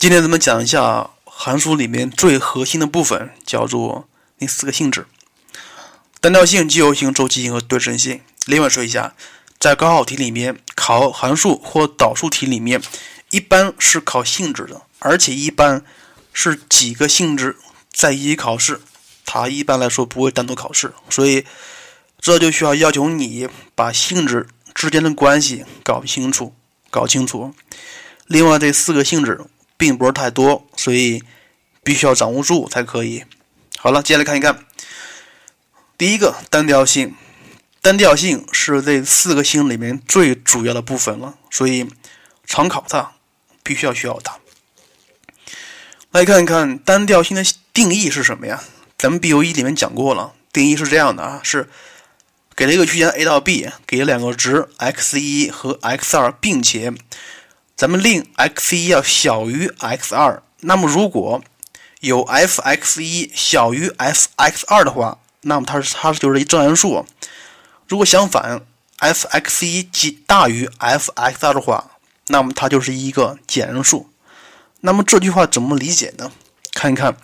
今天咱们讲一下函数里面最核心的部分，叫做那四个性质：单调性、奇偶性、周期性和对称性。另外说一下，在高考题里面考函数或导数题里面，一般是考性质的，而且一般是几个性质在一起考试，它一般来说不会单独考试，所以这就需要要求你把性质之间的关系搞清楚、搞清楚。另外这四个性质并不是太多，所以必须要掌握住才可以。好了，接下来看一看第一个单调性。单调性是这四个性里面最主要的部分了，所以常考它必须要需要它。来看一看单调性的定义是什么呀？咱们 B O 一里面讲过了，定义是这样的啊，是给了一个区间 A 到 B，给了两个值 x 一和 x 二，并且咱们令 x 一要小于 x 二，那么如果有 f x 一小于 f x 二的话，那么它是它就是一正函数。如果相反，f x 一大于 f x 二的话，那么它就是一个减函数。那么这句话怎么理解呢？看一看，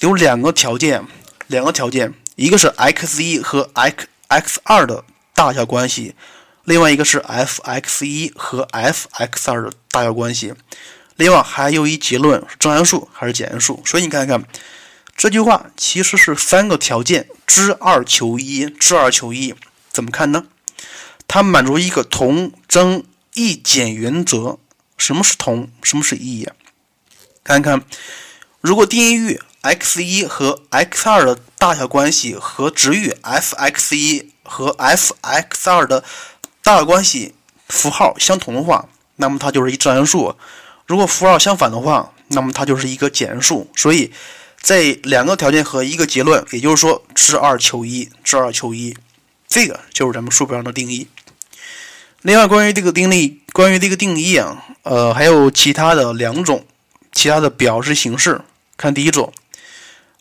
有两个条件，两个条件，一个是 x 一和 x x 二的大小关系，另外一个是 f x 一和 f x 二的大小关系。另外还有一结论是：正函数还是简函数？所以你看看这句话其实是三个条件，知二求一，知二求一。怎么看呢？它满足一个同增异减原则。什么是同？什么是异呀？看看，如果定义域 x 一和 x 二的大小关系和值域 f x 一和 f x 二的大小关系符号相同的话，那么它就是一正函数；如果符号相反的话，那么它就是一个减数。所以，这两个条件和一个结论，也就是说，知二求一，知二求一。这个就是咱们书本上的定义。另外，关于这个定义，关于这个定义啊，呃，还有其他的两种其他的表示形式。看第一种，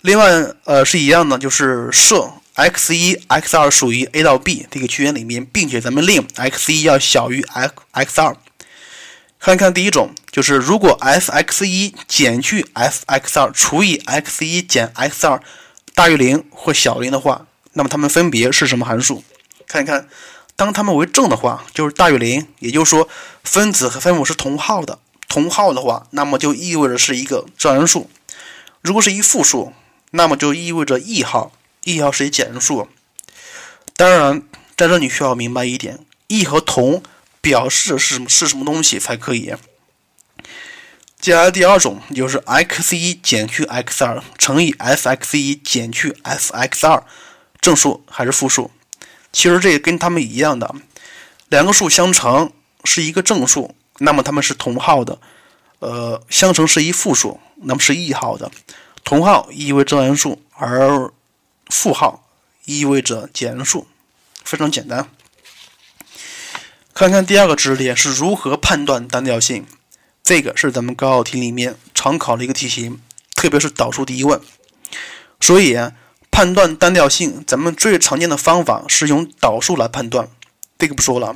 另外呃是一样的，就是设 x 一 x 二属于 a 到 b 这个区间里面，并且咱们令 x 一要小于 x x 二。看一看第一种，就是如果 f x 一减去 f x 二除以 x 一减 x 二大于零或小于零的话。那么它们分别是什么函数？看一看，当它们为正的话，就是大于零，也就是说分子和分母是同号的。同号的话，那么就意味着是一个正函数。如果是一负数，那么就意味着异号，异号是一简函数。当然，在这你需要明白一点，异和同表示是是什么东西才可以。接下来第二种就是 x 一减去 x 二乘以 f x 一减去 f x 二。正数还是负数？其实这个跟它们一样的，两个数相乘是一个正数，那么它们是同号的。呃，相乘是一负数，那么是异号的。同号意味着正数，而负号意味着减数，非常简单。看看第二个知识点是如何判断单调性，这个是咱们高考题里面常考的一个题型，特别是导数第一问，所以。判断单调性，咱们最常见的方法是用导数来判断。这个不说了，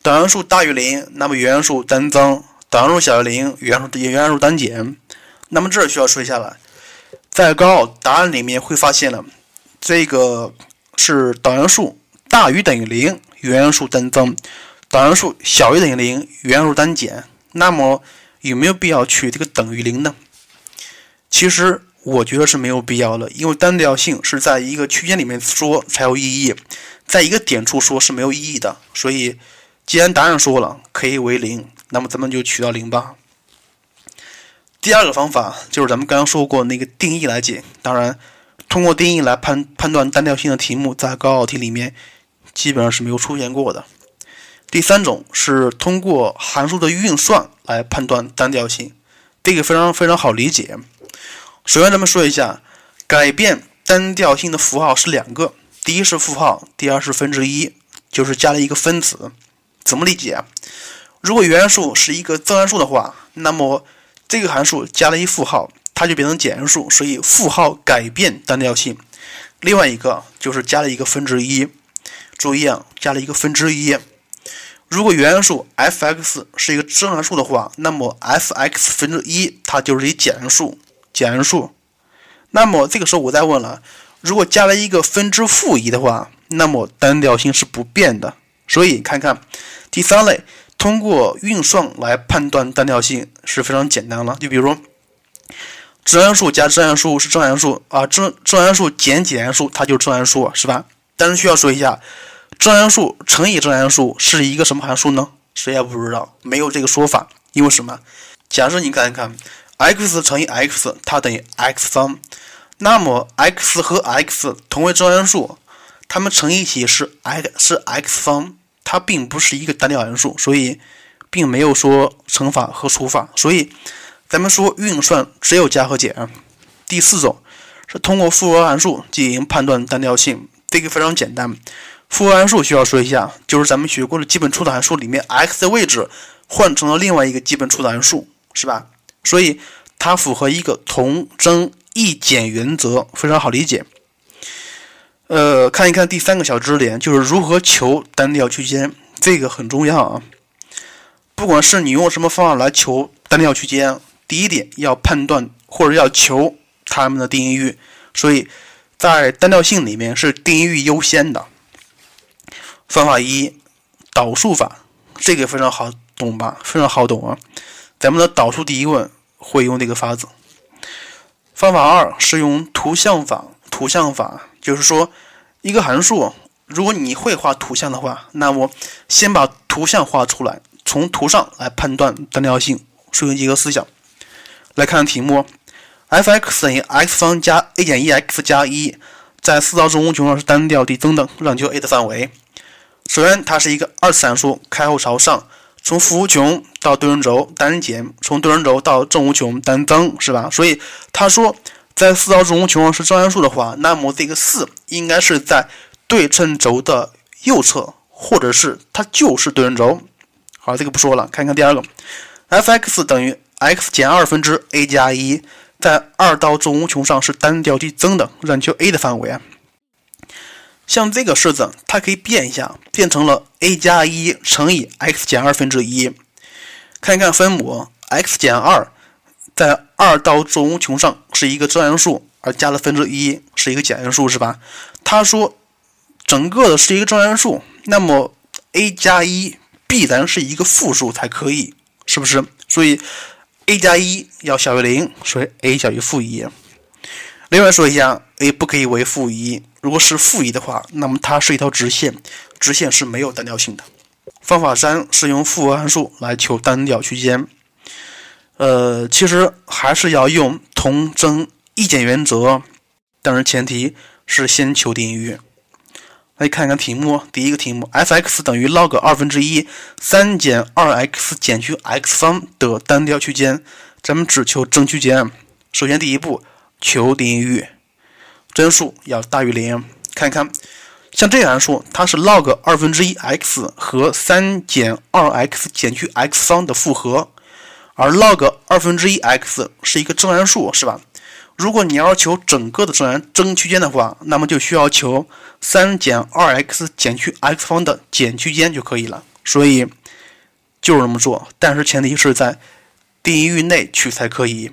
导函数大于零，那么原函数单增；导函数小于零，原函数原函数单减。那么这儿需要说一下了，在高考答案里面会发现了，这个是导函数大于等于零，原函数单增；导函数小于等于零，原函数单减。那么有没有必要取这个等于零呢？其实。我觉得是没有必要的，因为单调性是在一个区间里面说才有意义，在一个点处说是没有意义的。所以，既然答案说了可以为零，那么咱们就取到零吧。第二个方法就是咱们刚刚说过那个定义来解。当然，通过定义来判判断单调性的题目，在高考题里面基本上是没有出现过的。第三种是通过函数的运算来判断单调性，这个非常非常好理解。首先，咱们说一下，改变单调性的符号是两个，第一是负号，第二是分之一，就是加了一个分子。怎么理解？如果原函数是一个增函数的话，那么这个函数加了一负号，它就变成减函数，所以负号改变单调性。另外一个就是加了一个分之一，注意啊，加了一个分之一。如果原函数 f(x) 是一个正函数的话，那么 f(x 分之一)它就是一简函数，简函数。那么这个时候我再问了，如果加了一个分之负一的话，那么单调性是不变的。所以看看第三类，通过运算来判断单调性是非常简单了。就比如正函数加正函数是正函数啊，正正函数减减函数它就是正函数，是吧？但是需要说一下，正函数乘以正函数是一个什么函数呢？谁也不知道，没有这个说法。因为什么？假设你看一看，x 乘以 x 它等于 x 方，那么 x 和 x 同为正函数，它们乘一起是 x 是 x 方。它并不是一个单调函数，所以并没有说乘法和除法。所以咱们说运算只有加和减。第四种是通过复合函数进行判断单调性，这个非常简单。复合函数需要说一下，就是咱们学过的基本初等函数里面，x 的位置换成了另外一个基本初等函数，是吧？所以它符合一个同增异减原则，非常好理解。呃，看一看第三个小知识点，就是如何求单调区间，这个很重要啊。不管是你用什么方法来求单调区间，第一点要判断或者要求它们的定义域，所以在单调性里面是定义域优先的。方法一，导数法，这个非常好懂吧？非常好懂啊。咱们的导数第一问会用这个法子。方法二是用图像法，图像法。就是说，一个函数，如果你会画图像的话，那么先把图像画出来，从图上来判断单调性，顺应几个思想。来看题目：f(x) 等于 x 方加 a 减一 x 加一，在四道正无穷上是单调递增的，让求 a 的范围。首先，它是一个二次函数，开后朝上，从负无穷到对称轴单减，从对称轴到正无穷单增，是吧？所以他说。在四道正无穷上是正函数的话，那么这个四应该是在对称轴的右侧，或者是它就是对称轴。好，这个不说了，看看第二个，f(x) 等于 x 减二分之 a 加一，在二到正无穷上是单调递增的，让你求 a 的范围啊。像这个式子，它可以变一下，变成了 a 加一乘以 x 减二分之一。看一看分母，x 减二。在二到正无穷上是一个正函数，而加了分之一是一个减函数，是吧？他说整个的是一个正函数，那么 a 加一必然是一个负数才可以，是不是？所以 a 加一要小于零，所以 a 小于负一。另外说一下，a 不可以为负一，如果是负一的话，那么它是一条直线，直线是没有单调性的。方法三是用复合函数来求单调区间。呃，其实还是要用同增异减原则，但是前提是先求定义域。来看一看题目，第一个题目：f(x) 等于 log 二分之一三减二 x 减去 x 方的单调区间。咱们只求正区间。首先第一步求定义域，真数要大于零。看看，像这个函数，它是 log 二分之一 x 和三减二 x 减去 x 方的复合。而 log 二分之一 x 是一个正函数，是吧？如果你要求整个的自然增区间的话，那么就需要求三减二 x 减去 x 方的减区间就可以了。所以就是这么做，但是前提是在定义域内取才可以。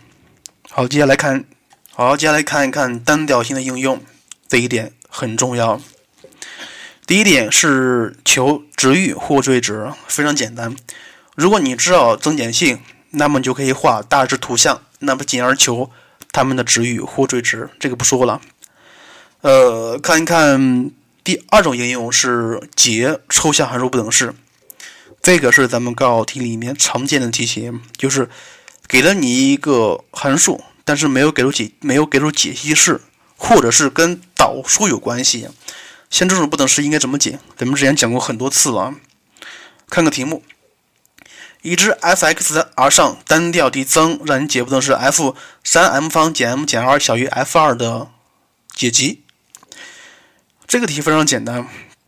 好，接下来看，好，接下来看一看单调性的应用，这一点很重要。第一点是求值域或最值，非常简单。如果你知道增减性，那么就可以画大致图像，那么进而求它们的值域或最值，这个不说了。呃，看一看第二种应用是解抽象函数不等式，这个是咱们高考题里面常见的题型，就是给了你一个函数，但是没有给出解，没有给出解析式，或者是跟导数有关系。像这种不等式应该怎么解？咱们之前讲过很多次了，看个题目。已知 f(x) 而上单调递增，让你解不等式 f 三 m 方减 m 减二小于 f 二的解集。这个题非常简单，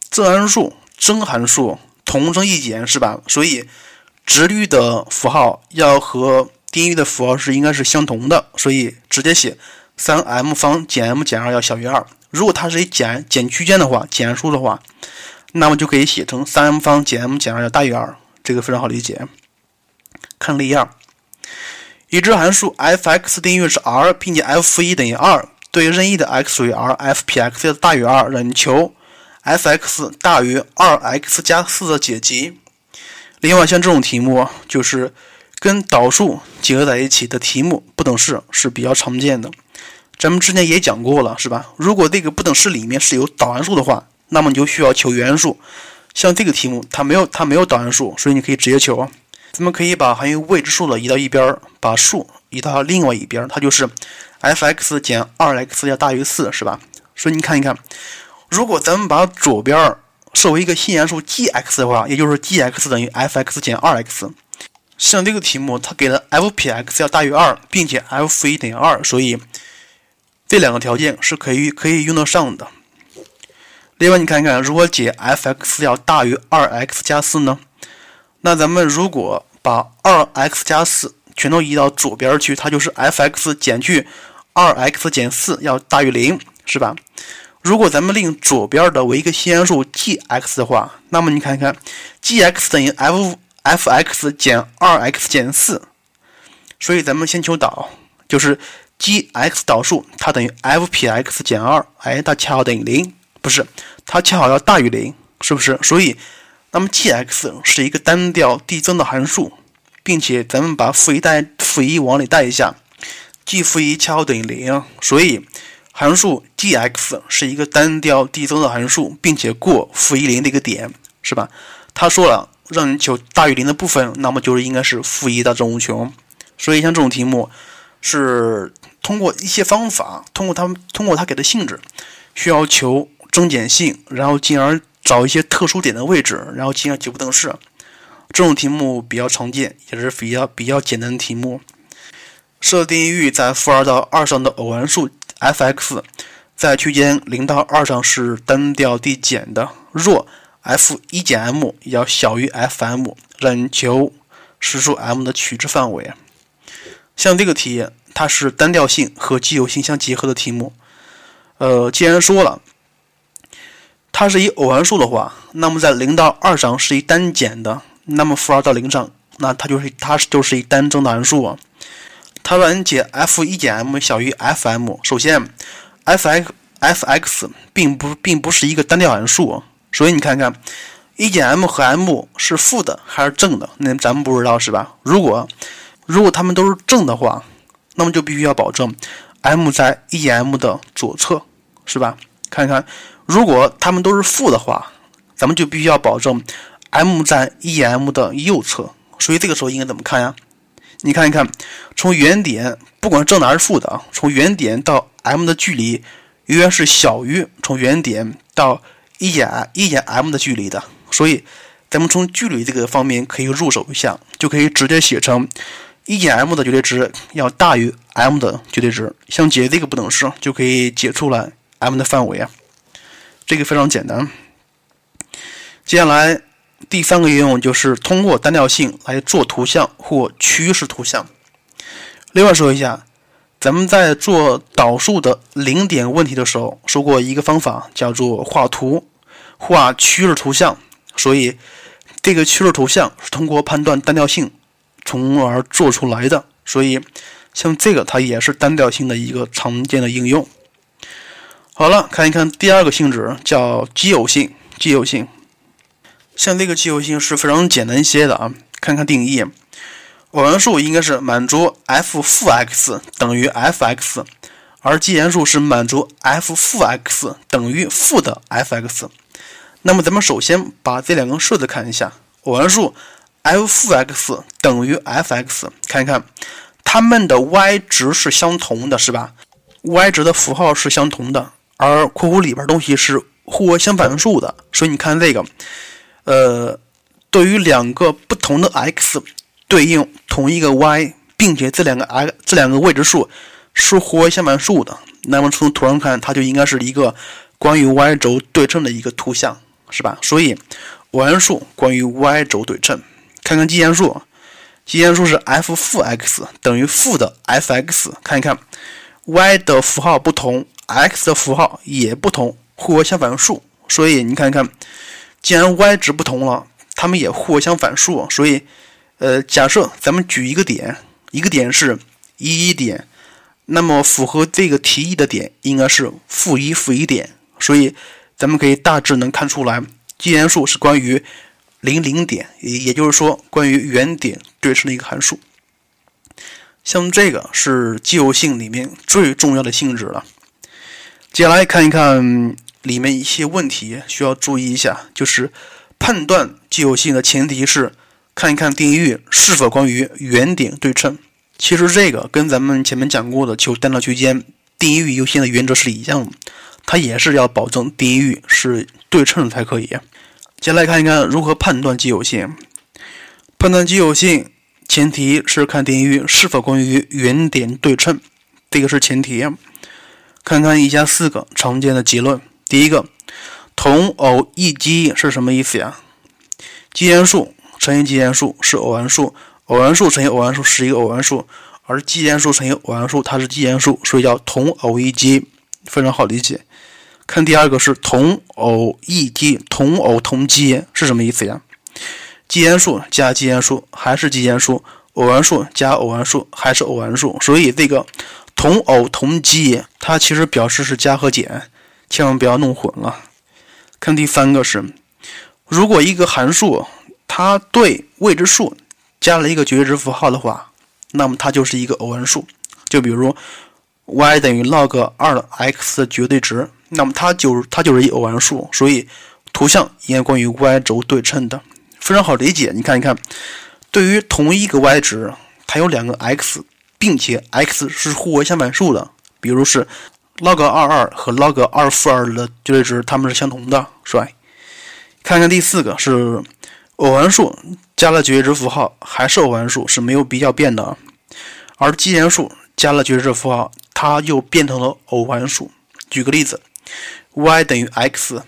正函数、正函数同增异减是吧？所以值率的符号要和定义域的符号是应该是相同的，所以直接写三 m 方减 m 减二要小于二。如果它是一减减区间的话，减数的话，那么就可以写成三 m 方减 m 减二要大于二，这个非常好理解。看例二，已知函数 f(x) 定义域是 r，并且 f 负一等于二，对任意的 x 属于 r，f 撇 x 大于二，让你求 f(x) 大于二 x 加四的解集。另外，像这种题目，就是跟导数结合在一起的题目，不等式是比较常见的。咱们之前也讲过了，是吧？如果这个不等式里面是有导函数的话，那么你就需要求原数。像这个题目，它没有它没有导函数，所以你可以直接求。咱们可以把含有未知数的移到一边，把数移到另外一边，它就是 f(x) 减 2x 要大于4，是吧？所以你看一看，如果咱们把左边设为一个新函数 g(x) 的话，也就是 g(x) 等于 f(x) 减 2x。像这个题目，它给了 f 撇 x 要大于2，并且 f 负一等于2，所以。这两个条件是可以可以用得上的。另外，你看一看，如果解 f(x) 要大于 2x 加4呢？那咱们如果把 2x 加4全都移到左边去，它就是 f(x) 减去 2x 减4要大于0，是吧？如果咱们令左边的为一个新函数 g(x) 的话，那么你看看，g(x) 等于 f f(x) 减 2x 减4，所以咱们先求导，就是。g(x) 导数它等于 f 撇 x 减二，哎，它恰好等于零，不是，它恰好要大于零，是不是？所以，那么 g(x) 是一个单调递增的函数，并且咱们把负一带负一往里带一下，g 负一恰好等于零，所以函数 g(x) 是一个单调递增的函数，并且过负一零的一个点，是吧？他说了，让你求大于零的部分，那么就是应该是负一到正无穷，所以像这种题目是。通过一些方法，通过他们通过他给的性质，需要求增减性，然后进而找一些特殊点的位置，然后进而解不等式。这种题目比较常见，也是比较比较简单的题目。设定域在负二到二上的偶函数 f(x) 在区间零到二上是单调递减的。若 f 一减 m 要小于 f(m)，让求实数 m 的取值范围。像这个题。它是单调性和奇偶性相结合的题目。呃，既然说了它是一偶函数的话，那么在零到二上是一单减的，那么负二到零上，那它就是它就是一单增的函数啊。它让你解 f 一减 m 小于 f(m)。首先，f(x) f(x) 并不并不是一个单调函数，所以你看看一减 m 和 m 是负的还是正的，那咱们不知道是吧？如果如果它们都是正的话，那么就必须要保证 m 在一减 m 的左侧，是吧？看看，如果它们都是负的话，咱们就必须要保证 m 在 e m 的右侧。所以这个时候应该怎么看呀？你看一看，从原点，不管正的还是负的啊，从原点到 m 的距离永远是小于从原点到一减一减 m 的距离的。所以，咱们从距离这个方面可以入手一下，就可以直接写成。一减 m 的绝对值要大于 m 的绝对值，像解这个不等式就可以解出来 m 的范围啊，这个非常简单。接下来第三个应用就是通过单调性来做图像或趋势图像。另外说一下，咱们在做导数的零点问题的时候说过一个方法叫做画图，画趋势图像，所以这个趋势图像是通过判断单调性。从而做出来的，所以像这个它也是单调性的一个常见的应用。好了，看一看第二个性质叫奇偶性。奇偶性，像这个奇偶性是非常简单一些的啊。看看定义，偶函数应该是满足 f 负 x 等于 f(x)，而奇函数是满足 f 负 x 等于负的 f(x)。那么咱们首先把这两个式子看一下，偶函数。f 负 x 等于 f(x)，看一看，它们的 y 值是相同的，是吧？y 值的符号是相同的，而括弧里边东西是互为相反数的，所以你看这个，呃，对于两个不同的 x 对应同一个 y，并且这两个 x 这两个未知数是互为相反数的，那么从图上看，它就应该是一个关于 y 轴对称的一个图像，是吧？所以偶函数关于 y 轴对称。看看奇函数，奇函数是 f 负 x 等于负的 f(x)。看一看，y 的符号不同，x 的符号也不同，互为相反数。所以你看看，既然 y 值不同了，它们也互为相反数，所以，呃，假设咱们举一个点，一个点是一一点，那么符合这个提议的点应该是负一负一点，所以咱们可以大致能看出来，奇函数是关于零零点，也也就是说关于原点对称的一个函数。像这个是奇偶性里面最重要的性质了。接下来看一看里面一些问题需要注意一下，就是判断奇偶性的前提是看一看定义域是否关于原点对称。其实这个跟咱们前面讲过的求单调区间定义域优先的原则是一样的，它也是要保证定义域是对称才可以。接下来看一看如何判断奇偶性，判断奇偶性。前提是看定义域是否关于原点对称，这个是前提。看看以下四个常见的结论。第一个，同偶异奇是什么意思呀？奇函数乘以奇函数是偶函数，偶函数乘以偶函数是一个偶函数，而奇函数乘以偶函数它是奇函数，所以叫同偶异奇，非常好理解。看第二个是同偶异奇，同偶同奇是什么意思呀？奇函数加奇函数还是奇函数，偶函数加偶函数还是偶函数，所以这个同偶同奇，它其实表示是加和减，千万不要弄混了。看第三个是，如果一个函数它对未知数加了一个绝对值符号的话，那么它就是一个偶函数。就比如 y 等于 log 二 x 的绝对值，那么它就它就是一偶函数，所以图像应该关于 y 轴对称的。非常好理解，你看一看，对于同一个 y 值，它有两个 x，并且 x 是互为相反数的，比如是 log 二二和 log 二负二的绝对值，它们是相同的，是吧？看看第四个是偶函数加了绝对值符号还是偶函数是没有必要变的，而奇函数加了绝对值符号，它又变成了偶函数。举个例子，y 等于 x。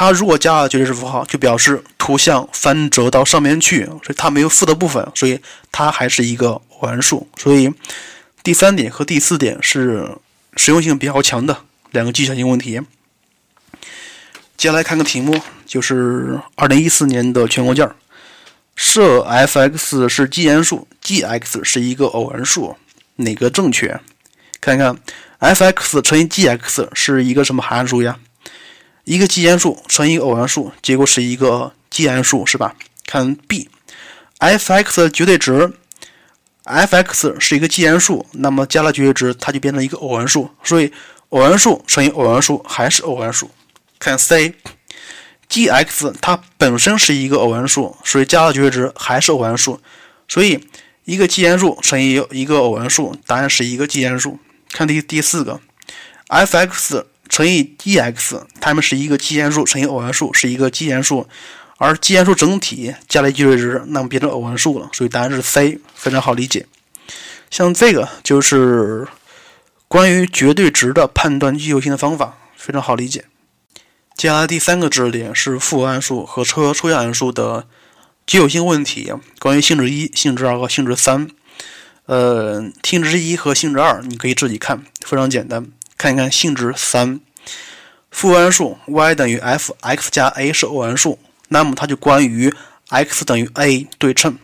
它如果加了绝对值符号，就表示图像翻折到上面去，所以它没有负的部分，所以它还是一个偶函数。所以第三点和第四点是实用性比较强的两个技巧性问题。接下来看个题目，就是二零一四年的全国卷设 f(x) 是奇函数，g(x) 是一个偶函数，哪个正确？看看 f(x) 乘以 g(x) 是一个什么函数呀？一个奇函数乘一个偶函数，结果是一个奇函数，是吧？看 B，f(x) 的绝对值，f(x) 是一个奇函数，那么加了绝对值，它就变成一个偶函数，所以偶函数乘以偶函数还是偶函数。看 C，g(x) 它本身是一个偶函数，所以加了绝对值还是偶函数，所以一个奇函数乘以一个偶函数，答案是一个奇函数。看第第四个，f(x) 乘以 e x，它们是一个奇函数乘以偶函数，是一个奇函数，而奇函数整体加了绝对值，那么变成偶函数了，所以答案是 C，非常好理解。像这个就是关于绝对值的判断奇偶性的方法，非常好理解。接下来第三个知识点是复合函数和抽象抽象函数的奇偶性问题，关于性质一、性质二和性质三。呃，性质一和性质二你可以自己看，非常简单。看一看性质三，复合函数 y 等于 f(x) 加 a 是偶函数，那么它就关于 x 等于 a 对称。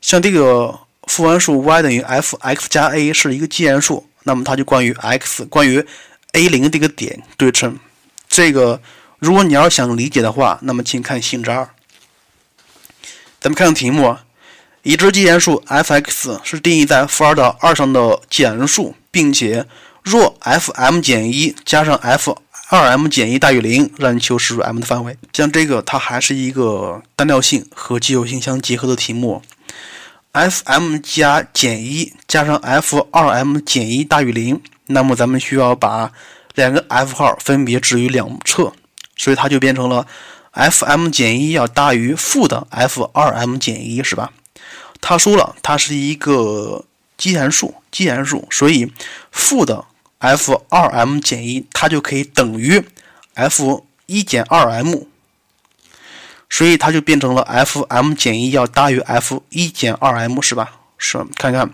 像这个复合函数 y 等于 f(x) 加 a 是一个奇函数，那么它就关于 x 关于 a 零这个点对称。这个如果你要想理解的话，那么请看性质二。咱们看看题目，已知奇函数 f(x) 是定义在负二到二上的奇函数，并且若 f(m) 减一加上 f 二 m 减一大于零，让你求实数 m 的范围。像这个，它还是一个单调性和奇偶性相结合的题目。f(m) 加减一加上 f 二 m 减一大于零，那么咱们需要把两个 f 号分别置于两侧，所以它就变成了 f(m) 减一要大于负的 f 二 m 减一，是吧？他说了，它是一个奇函数，奇函数，所以负的。F 二 m 减一，它就可以等于 f 一减二 m，所以它就变成了 f m 减一要大于 f 一减二 m，是吧？是，看看，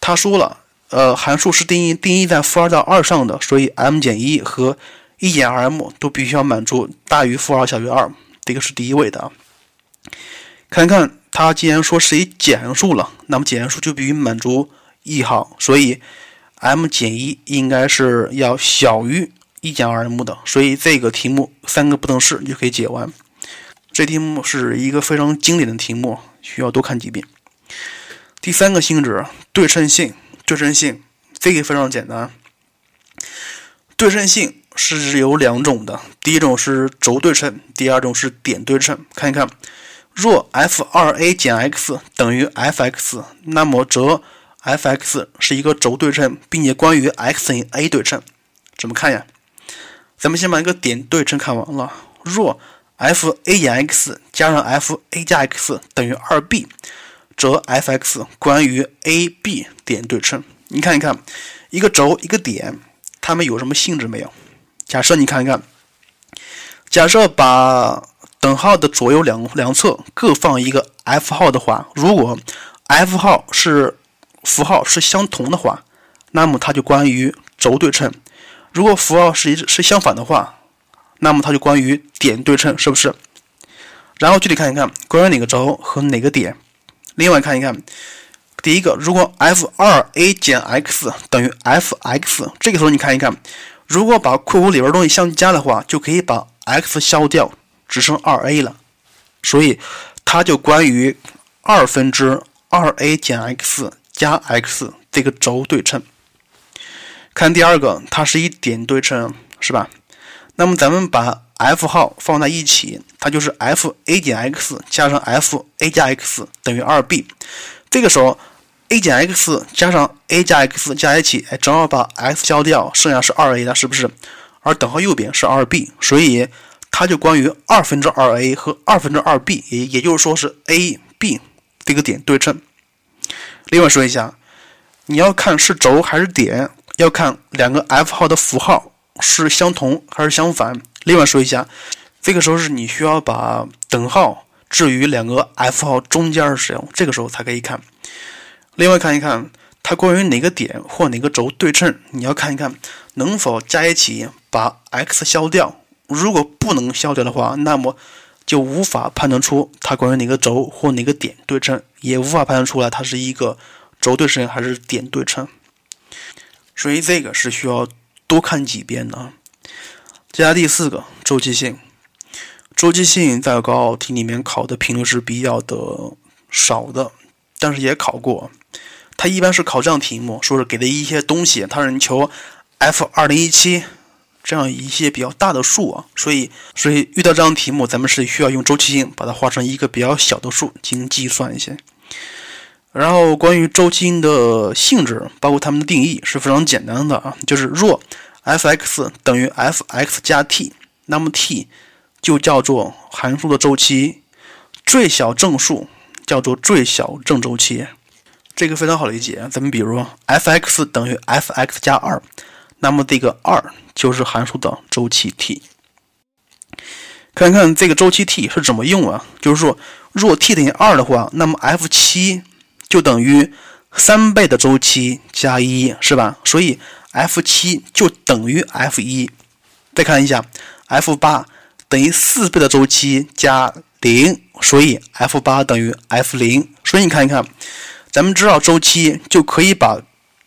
他说了，呃，函数是定义定义在负二到二上的，所以 m 减一和一减二 m 都必须要满足大于负二小于二，这个是第一位的。看看它既然说是一减函数了，那么减函数就必须满足一号，所以 m 减一应该是要小于一减二 m 的，所以这个题目三个不等式就可以解完。这题目是一个非常经典的题目，需要多看几遍。第三个性质对称性，对称性这个非常简单。对称性是有两种的，第一种是轴对称，第二种是点对称。看一看，若 f2a 减 x 等于 f(x)，那么则 f(x) 是一个轴对称，并且关于 x 等于 a 对称。怎么看呀？咱们先把一个点对称看完了。若 f(a 减 x) 加上 f(a 加 x) 等于 2b，则 f(x) 关于 a,b 点对称。你看一看，一个轴一个点。它们有什么性质没有？假设你看一看，假设把等号的左右两两侧各放一个 f 号的话，如果 f 号是符号是相同的话，那么它就关于轴对称；如果符号是是相反的话，那么它就关于点对称，是不是？然后具体看一看关于哪个轴和哪个点。另外看一看。第一个，如果 f2a 减 x 等于 f(x)，这个时候你看一看，如果把括弧里边东西相加的话，就可以把 x 消掉，只剩 2a 了。所以它就关于二分之 2a 减 x 加 x 这个轴对称。看第二个，它是一点对称，是吧？那么咱们把 f 号放在一起，它就是 f(a 减 x) 加上 f(a 加 x) 等于 2b。这个时候。a 减 x 加上 a 加 x 加一起，哎，正好把 x 消掉，剩下是 2a 了，是不是？而等号右边是 2b，所以它就关于二分之 2a 和二分之 2b，也也就是说是 a、b 这个点对称。另外说一下，你要看是轴还是点，要看两个 f 号的符号是相同还是相反。另外说一下，这个时候是你需要把等号置于两个 f 号中间使用，这个时候才可以看。另外看一看，它关于哪个点或哪个轴对称，你要看一看能否加一起把 x 消掉。如果不能消掉的话，那么就无法判断出它关于哪个轴或哪个点对称，也无法判断出来它是一个轴对称还是点对称。所以这个是需要多看几遍的。接下来第四个周期性，周期性在高考题里面考的频率是比较的少的，但是也考过。它一般是考这样题目，说是给的一些东西，它让你求 f 二零一七这样一些比较大的数啊，所以所以遇到这样题目，咱们是需要用周期性把它画成一个比较小的数进行计算一些。然后关于周期性的性质，包括它们的定义是非常简单的啊，就是若 f(x) 等于 f(x) 加 t，那么 t 就叫做函数的周期，最小正数叫做最小正周期。这个非常好理解，咱们比如 f(x) 等于 f(x) 加二，那么这个二就是函数的周期 t。看看这个周期 t 是怎么用啊？就是说，若 t 等于二的话，那么 f 七就等于三倍的周期加一，是吧？所以 f 七就等于 f 一。再看一下，f 八等于四倍的周期加零，所以 f 八等于 f 零。所以你看一看。咱们知道周期，就可以把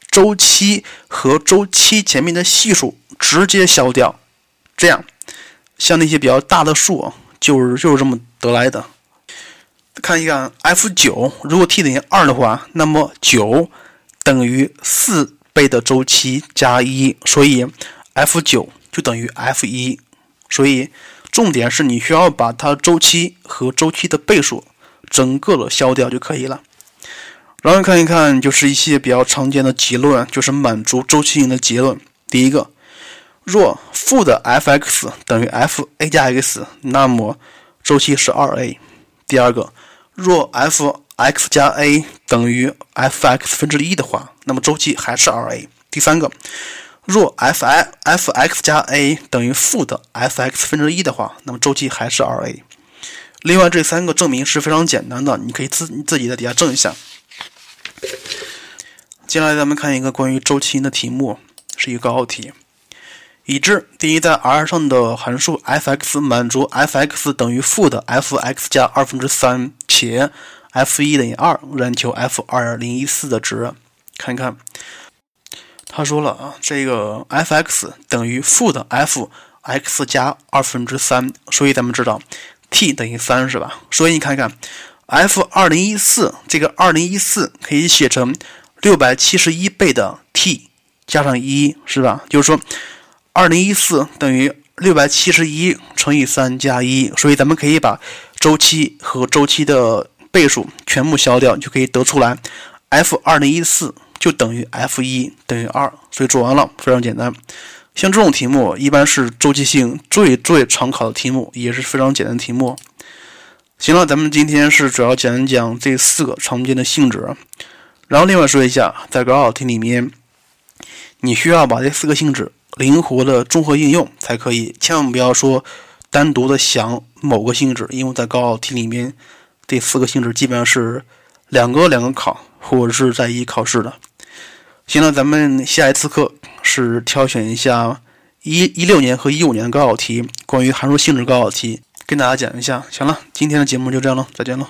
周期和周期前面的系数直接消掉，这样，像那些比较大的数，就是就是这么得来的。看一看 f 九，如果 t 等于二的话，那么九等于四倍的周期加一，所以 f 九就等于 f 一。所以重点是你需要把它周期和周期的倍数整个的消掉就可以了。然后看一看，就是一些比较常见的结论，就是满足周期性的结论。第一个，若负的 f(x) 等于 f(a 加 x)，那么周期是 2a。第二个，若 f(x 加 a) 等于 f(x 分之一的话，那么周期还是 2a。第三个，若 f(i f(x 加 a) 等于负的 f(x 分之一的话，那么周期还是 2a。另外这三个证明是非常简单的，你可以自你自己在底下证一下。接下来咱们看一个关于周期性的题目，是一个高考题。已知第一在 R 上的函数 f(x) 满足 f(x) 等于负的 f(x) 加二分之三，且 f(1) 等于二，让求 f(2)014 的值。看看，他说了啊，这个 f(x) 等于负的 f(x) 加二分之三，所以咱们知道 t 等于三，是吧？所以你看看 f(2014) 这个2014可以写成六百七十一倍的 t 加上一，是吧？就是说。二零一四等于六百七十一乘以三加一，所以咱们可以把周期和周期的倍数全部消掉，就可以得出来，f 二零一四就等于 f 一等于二，所以做完了，非常简单。像这种题目一般是周期性最最常考的题目，也是非常简单题目。行了，咱们今天是主要讲一讲这四个常见的性质，然后另外说一下，在高考题里面，你需要把这四个性质。灵活的综合应用才可以，千万不要说单独的想某个性质，因为在高考题里面，这四个性质基本上是两个两个考，或者是在一考试的。行了，咱们下一次课是挑选一下一一六年和一五年的高考题，关于函数性质高考题，跟大家讲一下。行了，今天的节目就这样了，再见了。